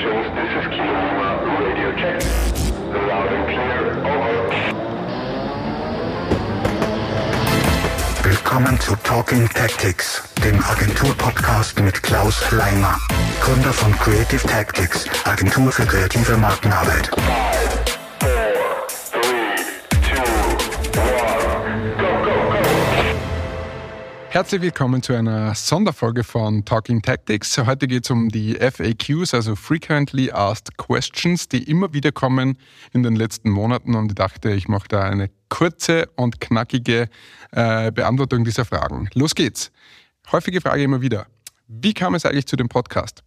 stations, this is Kilo Lima, radio check. Loud and clear, over. Willkommen zu Talking Tactics, dem Agentur-Podcast mit Klaus Leimer, Gründer von Creative Tactics, Agentur für kreative Markenarbeit. Five, Herzlich willkommen zu einer Sonderfolge von Talking Tactics. Heute geht es um die FAQs, also Frequently Asked Questions, die immer wieder kommen in den letzten Monaten und ich dachte, ich mache da eine kurze und knackige äh, Beantwortung dieser Fragen. Los geht's. Häufige Frage immer wieder. Wie kam es eigentlich zu dem Podcast?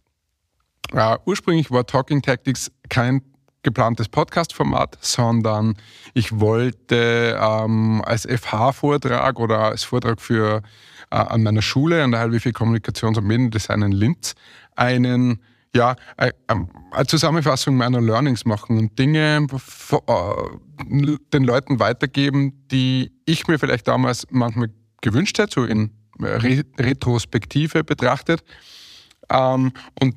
Äh, ursprünglich war Talking Tactics kein geplantes Podcast-Format, sondern ich wollte ähm, als FH-Vortrag oder als Vortrag für an meiner Schule, an der HLW Kommunikations- und Mediendesign in Linz, einen ja, äh, ähm, eine Zusammenfassung meiner Learnings machen und Dinge äh, den Leuten weitergeben, die ich mir vielleicht damals manchmal gewünscht hätte, so in Re Retrospektive betrachtet. Ähm, und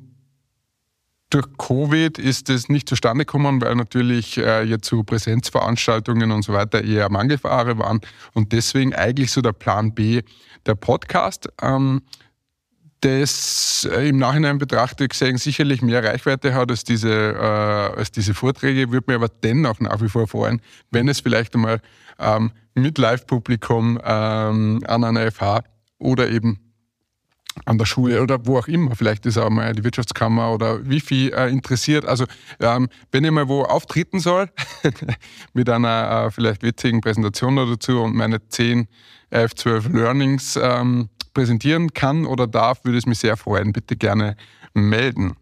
durch Covid ist es nicht zustande gekommen, weil natürlich äh, jetzt so Präsenzveranstaltungen und so weiter eher Mangelware waren und deswegen eigentlich so der Plan B der Podcast. Ähm, das äh, im Nachhinein betrachtet gesehen sicherlich mehr Reichweite hat als diese, äh, als diese Vorträge, würde mir aber dennoch nach wie vor freuen, wenn es vielleicht einmal ähm, mit Live-Publikum ähm, an einer FH oder eben an der Schule oder wo auch immer, vielleicht ist auch mal die Wirtschaftskammer oder Wifi äh, interessiert. Also ähm, wenn ich mal wo auftreten soll, mit einer äh, vielleicht witzigen Präsentation dazu und meine 10, 11, 12 Learnings ähm, präsentieren kann oder darf, würde es mich sehr freuen. Bitte gerne melden.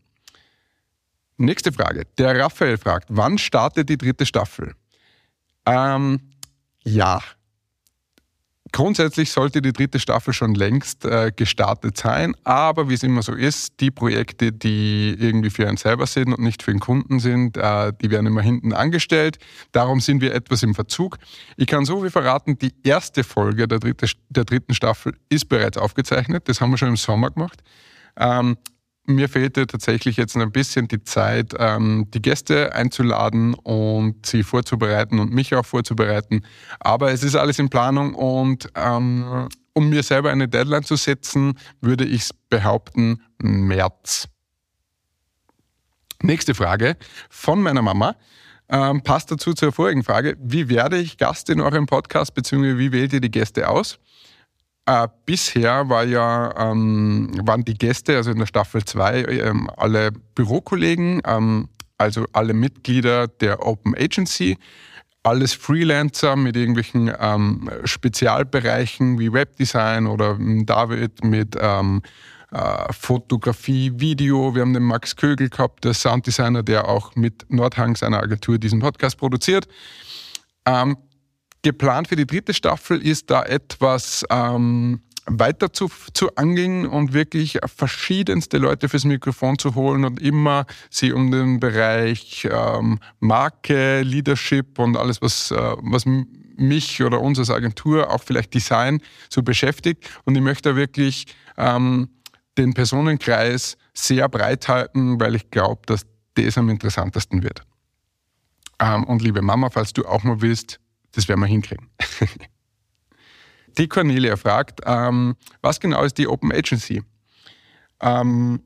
Nächste Frage. Der Raphael fragt, wann startet die dritte Staffel? Ähm, ja, Grundsätzlich sollte die dritte Staffel schon längst äh, gestartet sein, aber wie es immer so ist, die Projekte, die irgendwie für einen selber sind und nicht für den Kunden sind, äh, die werden immer hinten angestellt. Darum sind wir etwas im Verzug. Ich kann so viel verraten, die erste Folge der, dritte, der dritten Staffel ist bereits aufgezeichnet. Das haben wir schon im Sommer gemacht. Ähm, mir fehlte tatsächlich jetzt ein bisschen die Zeit, ähm, die Gäste einzuladen und sie vorzubereiten und mich auch vorzubereiten. Aber es ist alles in Planung und ähm, um mir selber eine Deadline zu setzen, würde ich behaupten, März. Nächste Frage von meiner Mama. Ähm, passt dazu zur vorigen Frage. Wie werde ich Gast in eurem Podcast, beziehungsweise wie wählt ihr die Gäste aus? Äh, bisher war ja, ähm, waren die Gäste, also in der Staffel 2, ähm, alle Bürokollegen, ähm, also alle Mitglieder der Open Agency, alles Freelancer mit irgendwelchen ähm, Spezialbereichen wie Webdesign oder David mit ähm, äh, Fotografie, Video. Wir haben den Max Kögel gehabt, der Sounddesigner, der auch mit Nordhang seiner Agentur diesen Podcast produziert. Ähm, geplant für die dritte Staffel ist da etwas ähm, weiter zu, zu angeln und wirklich verschiedenste Leute fürs Mikrofon zu holen und immer sie um den Bereich ähm, Marke, Leadership und alles, was, äh, was mich oder uns als Agentur, auch vielleicht Design, so beschäftigt. Und ich möchte da wirklich ähm, den Personenkreis sehr breit halten, weil ich glaube, dass das am interessantesten wird. Ähm, und liebe Mama, falls du auch mal willst, das werden wir hinkriegen. die Cornelia fragt, ähm, was genau ist die Open Agency? Ähm,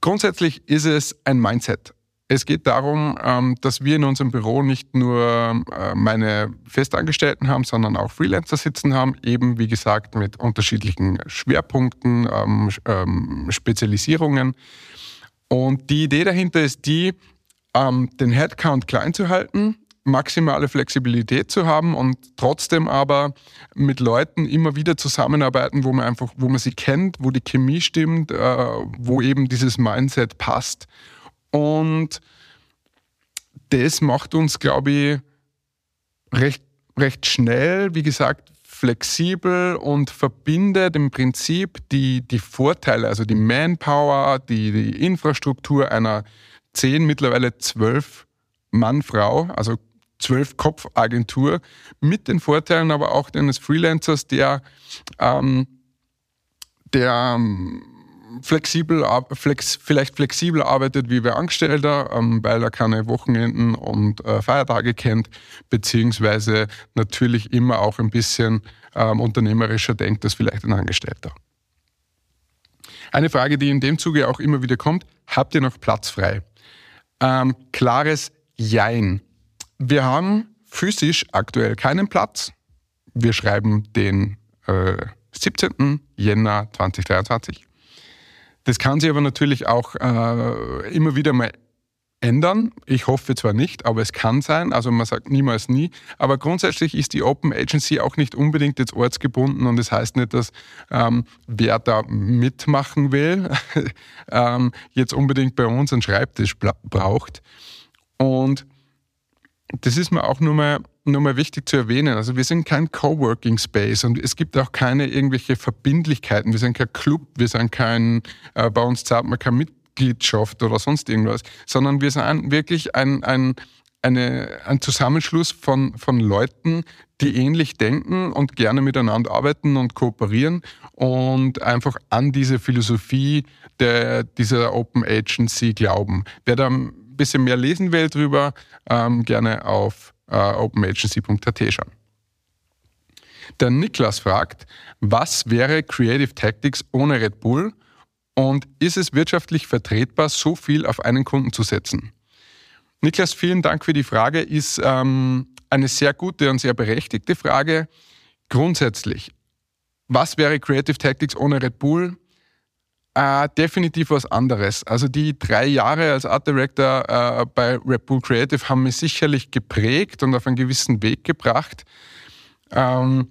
grundsätzlich ist es ein Mindset. Es geht darum, ähm, dass wir in unserem Büro nicht nur äh, meine Festangestellten haben, sondern auch Freelancer sitzen haben, eben wie gesagt mit unterschiedlichen Schwerpunkten, ähm, ähm, Spezialisierungen. Und die Idee dahinter ist die, den Headcount klein zu halten, maximale Flexibilität zu haben und trotzdem aber mit Leuten immer wieder zusammenarbeiten, wo man einfach, wo man sie kennt, wo die Chemie stimmt, äh, wo eben dieses Mindset passt. Und das macht uns, glaube ich, recht, recht schnell, wie gesagt, flexibel und verbindet im Prinzip die, die Vorteile, also die Manpower, die, die Infrastruktur einer zehn, mittlerweile zwölf Mann-Frau, also zwölf Kopf-Agentur, mit den Vorteilen aber auch eines Freelancers, der, ähm, der ähm, flexibel, flex, vielleicht flexibel arbeitet wie wer Angestellter, ähm, weil er keine Wochenenden und äh, Feiertage kennt, beziehungsweise natürlich immer auch ein bisschen ähm, unternehmerischer denkt als vielleicht ein Angestellter. Eine Frage, die in dem Zuge auch immer wieder kommt, habt ihr noch Platz frei? Ähm, klares Jein. Wir haben physisch aktuell keinen Platz. Wir schreiben den äh, 17. Jänner 2023. Das kann sich aber natürlich auch äh, immer wieder mal ändern. Ich hoffe zwar nicht, aber es kann sein. Also man sagt niemals nie. Aber grundsätzlich ist die Open Agency auch nicht unbedingt jetzt ortsgebunden und das heißt nicht, dass ähm, wer da mitmachen will, ähm, jetzt unbedingt bei uns einen Schreibtisch braucht. Und das ist mir auch nur mal, nur mal wichtig zu erwähnen. Also wir sind kein Coworking Space und es gibt auch keine irgendwelche Verbindlichkeiten. Wir sind kein Club, wir sind kein, äh, bei uns zahlt man keine Mitgliedschaft oder sonst irgendwas, sondern wir sind wirklich ein, ein, eine, ein Zusammenschluss von, von Leuten, die ähnlich denken und gerne miteinander arbeiten und kooperieren und einfach an diese Philosophie der, dieser Open Agency glauben. Wer da bisschen mehr lesen will drüber, ähm, gerne auf äh, openagency.at schauen. Der Niklas fragt, was wäre Creative Tactics ohne Red Bull und ist es wirtschaftlich vertretbar, so viel auf einen Kunden zu setzen? Niklas, vielen Dank für die Frage. Ist ähm, eine sehr gute und sehr berechtigte Frage. Grundsätzlich, was wäre Creative Tactics ohne Red Bull? Äh, definitiv was anderes. Also die drei Jahre als Art Director äh, bei Red Bull Creative haben mich sicherlich geprägt und auf einen gewissen Weg gebracht. Ähm,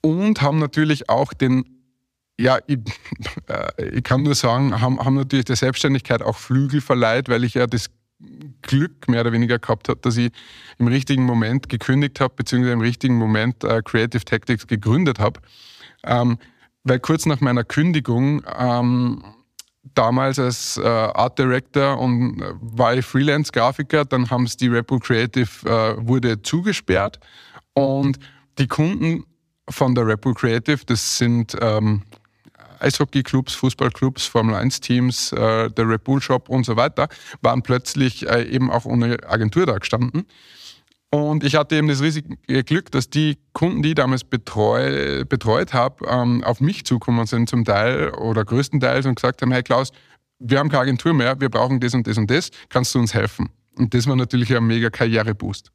und haben natürlich auch den, ja, ich, äh, ich kann nur sagen, haben, haben natürlich der Selbstständigkeit auch Flügel verleiht, weil ich ja das Glück mehr oder weniger gehabt habe, dass ich im richtigen Moment gekündigt habe, beziehungsweise im richtigen Moment äh, Creative Tactics gegründet habe. Ähm, weil kurz nach meiner Kündigung ähm, damals als äh, Art Director und äh, war ich Freelance-Grafiker, dann haben es die Bull Creative äh, wurde zugesperrt und die Kunden von der Bull Creative, das sind ähm, Eishockey-Clubs, Fußballclubs, Formel-1-Teams, äh, der Red Bull Shop und so weiter, waren plötzlich äh, eben auch ohne Agentur da gestanden. Und ich hatte eben das riesige Glück, dass die Kunden, die ich damals betreu, betreut habe, ähm, auf mich zukommen sind zum Teil oder größtenteils und gesagt haben, hey Klaus, wir haben keine Agentur mehr, wir brauchen das und das und das, kannst du uns helfen? Und das war natürlich ein mega Karriereboost.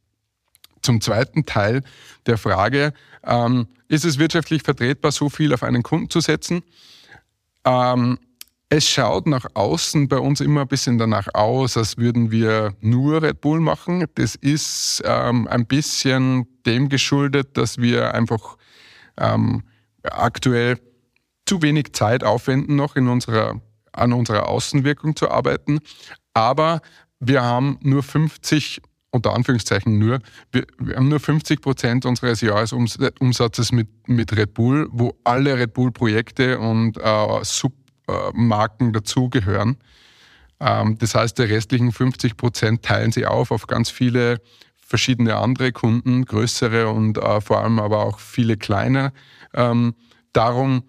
Zum zweiten Teil der Frage, ähm, ist es wirtschaftlich vertretbar, so viel auf einen Kunden zu setzen? Ähm, es schaut nach außen bei uns immer ein bisschen danach aus, als würden wir nur Red Bull machen. Das ist ähm, ein bisschen dem geschuldet, dass wir einfach ähm, aktuell zu wenig Zeit aufwenden, noch in unserer, an unserer Außenwirkung zu arbeiten. Aber wir haben nur 50, unter Anführungszeichen nur, wir, wir haben nur 50 Prozent unseres Jahresumsatzes mit, mit Red Bull, wo alle Red Bull-Projekte und äh, Sub Marken dazugehören. Ähm, das heißt, die restlichen 50 Prozent teilen sie auf auf ganz viele verschiedene andere Kunden, größere und äh, vor allem aber auch viele kleine. Ähm, darum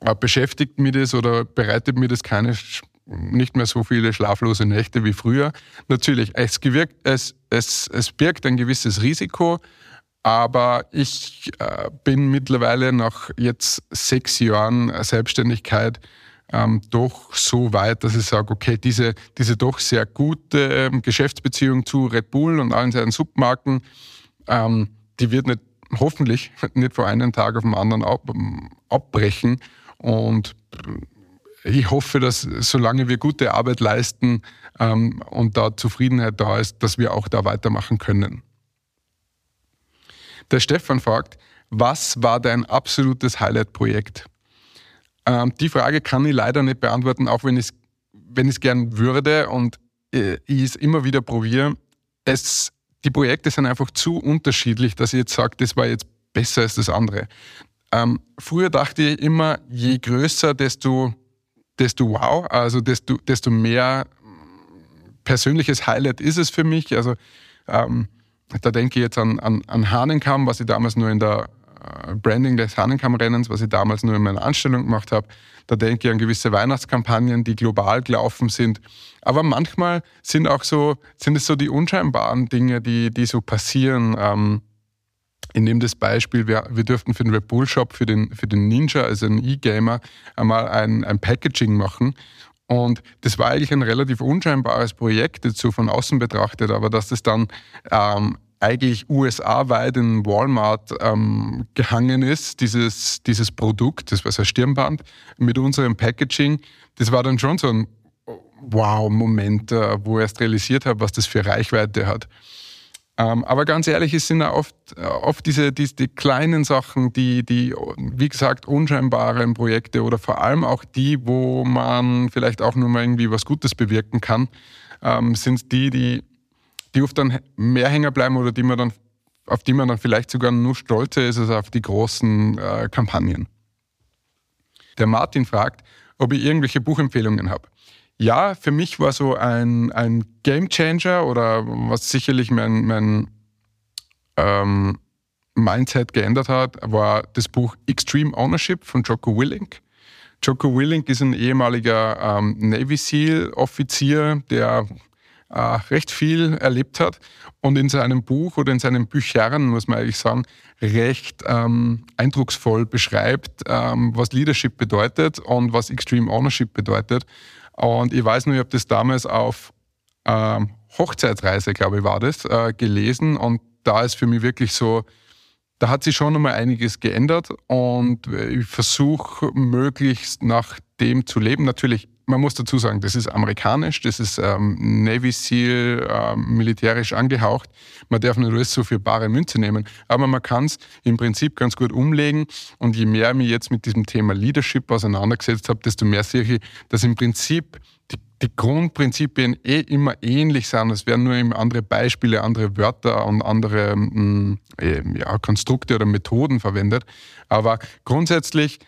äh, beschäftigt mich das oder bereitet mir das keine nicht mehr so viele schlaflose Nächte wie früher. Natürlich, es, gewirkt, es, es, es birgt ein gewisses Risiko, aber ich äh, bin mittlerweile nach jetzt sechs Jahren Selbstständigkeit ähm, doch so weit, dass ich sage, okay, diese, diese doch sehr gute ähm, Geschäftsbeziehung zu Red Bull und allen seinen Submarken, ähm, die wird nicht, hoffentlich nicht von einem Tag auf den anderen ab, abbrechen. Und ich hoffe, dass solange wir gute Arbeit leisten ähm, und da Zufriedenheit da ist, dass wir auch da weitermachen können. Der Stefan fragt, was war dein absolutes Highlight-Projekt? Ähm, die Frage kann ich leider nicht beantworten, auch wenn ich es wenn gern würde und äh, ich es immer wieder probiere. Es, die Projekte sind einfach zu unterschiedlich, dass ich jetzt sage, das war jetzt besser als das andere. Ähm, früher dachte ich immer, je größer, desto, desto wow, also desto, desto mehr persönliches Highlight ist es für mich. Also ähm, da denke ich jetzt an, an, an Hahnenkamm, was ich damals nur in der äh, Branding des Hahnenkammrennens, was ich damals nur in meiner Anstellung gemacht habe. Da denke ich an gewisse Weihnachtskampagnen, die global gelaufen sind. Aber manchmal sind auch so, sind es so die unscheinbaren Dinge, die, die so passieren. Ähm, ich nehme das Beispiel, wir, wir dürften für den Red Bull Shop, für den, für den Ninja, also einen E-Gamer, einmal ein, ein Packaging machen. Und das war eigentlich ein relativ unscheinbares Projekt, so von außen betrachtet, aber dass das dann ähm, eigentlich USA-weit in Walmart ähm, gehangen ist, dieses, dieses Produkt, das war so ein Stirnband mit unserem Packaging, das war dann schon so ein Wow-Moment, äh, wo ich erst realisiert habe, was das für Reichweite hat. Ähm, aber ganz ehrlich, es sind oft, äh, oft diese, diese die kleinen Sachen, die, die, wie gesagt, unscheinbaren Projekte oder vor allem auch die, wo man vielleicht auch nur mal irgendwie was Gutes bewirken kann, ähm, sind die, die, die oft dann mehr hängen bleiben oder die man dann, auf die man dann vielleicht sogar nur stolzer ist als auf die großen äh, Kampagnen. Der Martin fragt, ob ich irgendwelche Buchempfehlungen habe. Ja, für mich war so ein, ein Game Changer oder was sicherlich mein, mein ähm, Mindset geändert hat, war das Buch Extreme Ownership von Jocko Willink. Jocko Willink ist ein ehemaliger ähm, Navy SEAL-Offizier, der äh, recht viel erlebt hat und in seinem Buch oder in seinen Büchern, muss man eigentlich sagen, recht ähm, eindrucksvoll beschreibt, ähm, was Leadership bedeutet und was Extreme Ownership bedeutet. Und ich weiß nur, ich habe das damals auf ähm, Hochzeitsreise, glaube ich, war das, äh, gelesen. Und da ist für mich wirklich so, da hat sich schon nochmal einiges geändert und ich versuche möglichst nach dem zu leben. Natürlich, man muss dazu sagen, das ist amerikanisch, das ist ähm, Navy SEAL, ähm, militärisch angehaucht. Man darf nicht alles so für bare Münze nehmen, aber man kann es im Prinzip ganz gut umlegen. Und je mehr ich mich jetzt mit diesem Thema Leadership auseinandergesetzt habe, desto mehr sehe ich, dass im Prinzip die die Grundprinzipien eh immer ähnlich sind. Es werden nur eben andere Beispiele, andere Wörter und andere mh, mm, ja, Konstrukte oder Methoden verwendet. Aber grundsätzlich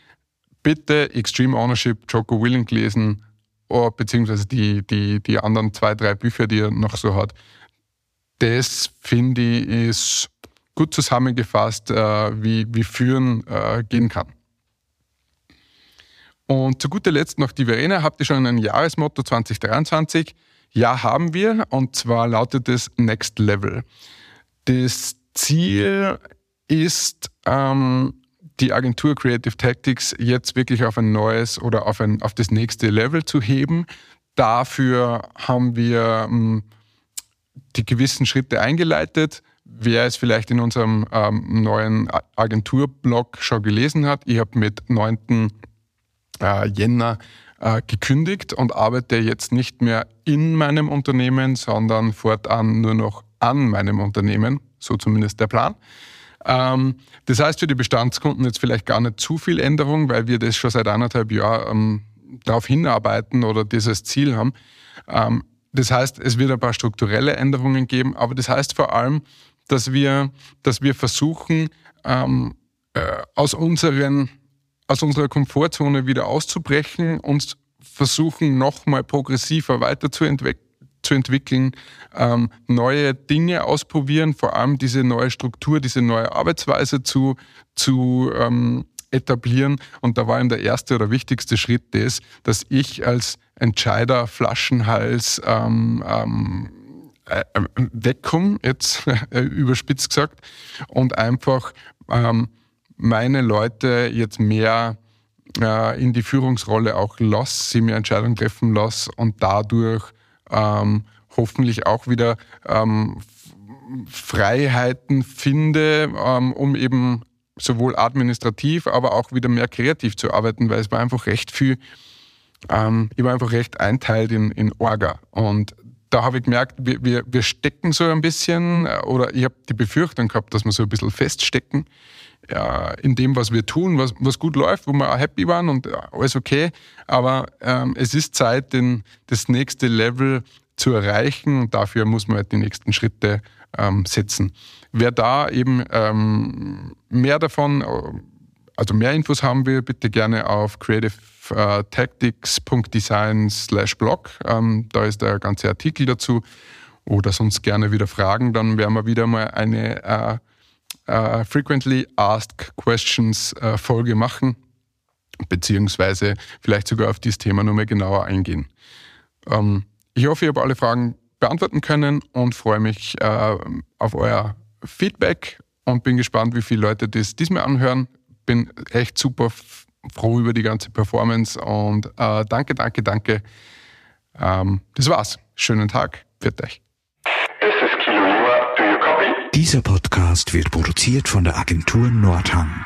bitte Extreme Ownership, Joko Willink lesen, beziehungsweise die, die, die anderen zwei, drei Bücher, die er noch so hat. Das finde ich ist gut zusammengefasst, äh, wie, wie Führen äh, gehen kann. Und zu guter Letzt noch die Verena. Habt ihr schon ein Jahresmotto 2023? Ja, haben wir. Und zwar lautet es Next Level. Das Ziel ist, ähm, die Agentur Creative Tactics jetzt wirklich auf ein neues oder auf, ein, auf das nächste Level zu heben. Dafür haben wir ähm, die gewissen Schritte eingeleitet. Wer es vielleicht in unserem ähm, neuen Agenturblog schon gelesen hat, ich habe mit 9 äh, Jänner äh, gekündigt und arbeite jetzt nicht mehr in meinem Unternehmen, sondern fortan nur noch an meinem Unternehmen, so zumindest der Plan. Ähm, das heißt für die Bestandskunden jetzt vielleicht gar nicht zu viel Änderung, weil wir das schon seit anderthalb Jahren ähm, darauf hinarbeiten oder dieses Ziel haben. Ähm, das heißt, es wird ein paar strukturelle Änderungen geben, aber das heißt vor allem, dass wir, dass wir versuchen, äh, aus unseren aus unserer Komfortzone wieder auszubrechen und versuchen, nochmal progressiver weiterzuentwickeln, ähm, neue Dinge ausprobieren, vor allem diese neue Struktur, diese neue Arbeitsweise zu, zu ähm, etablieren. Und da war eben der erste oder wichtigste Schritt das, dass ich als Entscheider, Flaschenhals, ähm, ähm, äh, äh wegkomme, jetzt äh, überspitzt gesagt, und einfach ähm, meine Leute jetzt mehr äh, in die Führungsrolle auch lasse, sie mir Entscheidungen treffen lasse und dadurch ähm, hoffentlich auch wieder ähm, Freiheiten finde, ähm, um eben sowohl administrativ, aber auch wieder mehr kreativ zu arbeiten, weil es war einfach recht viel, ähm, ich war einfach recht einteilt in, in Orga. Und da habe ich gemerkt, wir, wir, wir stecken so ein bisschen, äh, oder ich habe die Befürchtung gehabt, dass wir so ein bisschen feststecken ja, in dem, was wir tun, was, was gut läuft, wo wir auch happy waren und alles okay. Aber ähm, es ist Zeit, den, das nächste Level zu erreichen und dafür muss man halt die nächsten Schritte ähm, setzen. Wer da eben ähm, mehr davon, also mehr Infos haben will, bitte gerne auf creativetactics.design slash blog. Ähm, da ist der ganze Artikel dazu. Oder sonst gerne wieder Fragen, dann werden wir wieder mal eine äh, äh, Frequently Asked Questions äh, Folge machen, beziehungsweise vielleicht sogar auf dieses Thema nochmal genauer eingehen. Ähm, ich hoffe, ich habe alle Fragen beantworten können und freue mich äh, auf euer Feedback und bin gespannt, wie viele Leute das diesmal anhören. Bin echt super froh über die ganze Performance und äh, danke, danke, danke. Ähm, das war's. Schönen Tag. Pfiat euch. This is Kilo Lima. Do you copy? Dieser Podcast wird produziert von der Agentur Nordhang.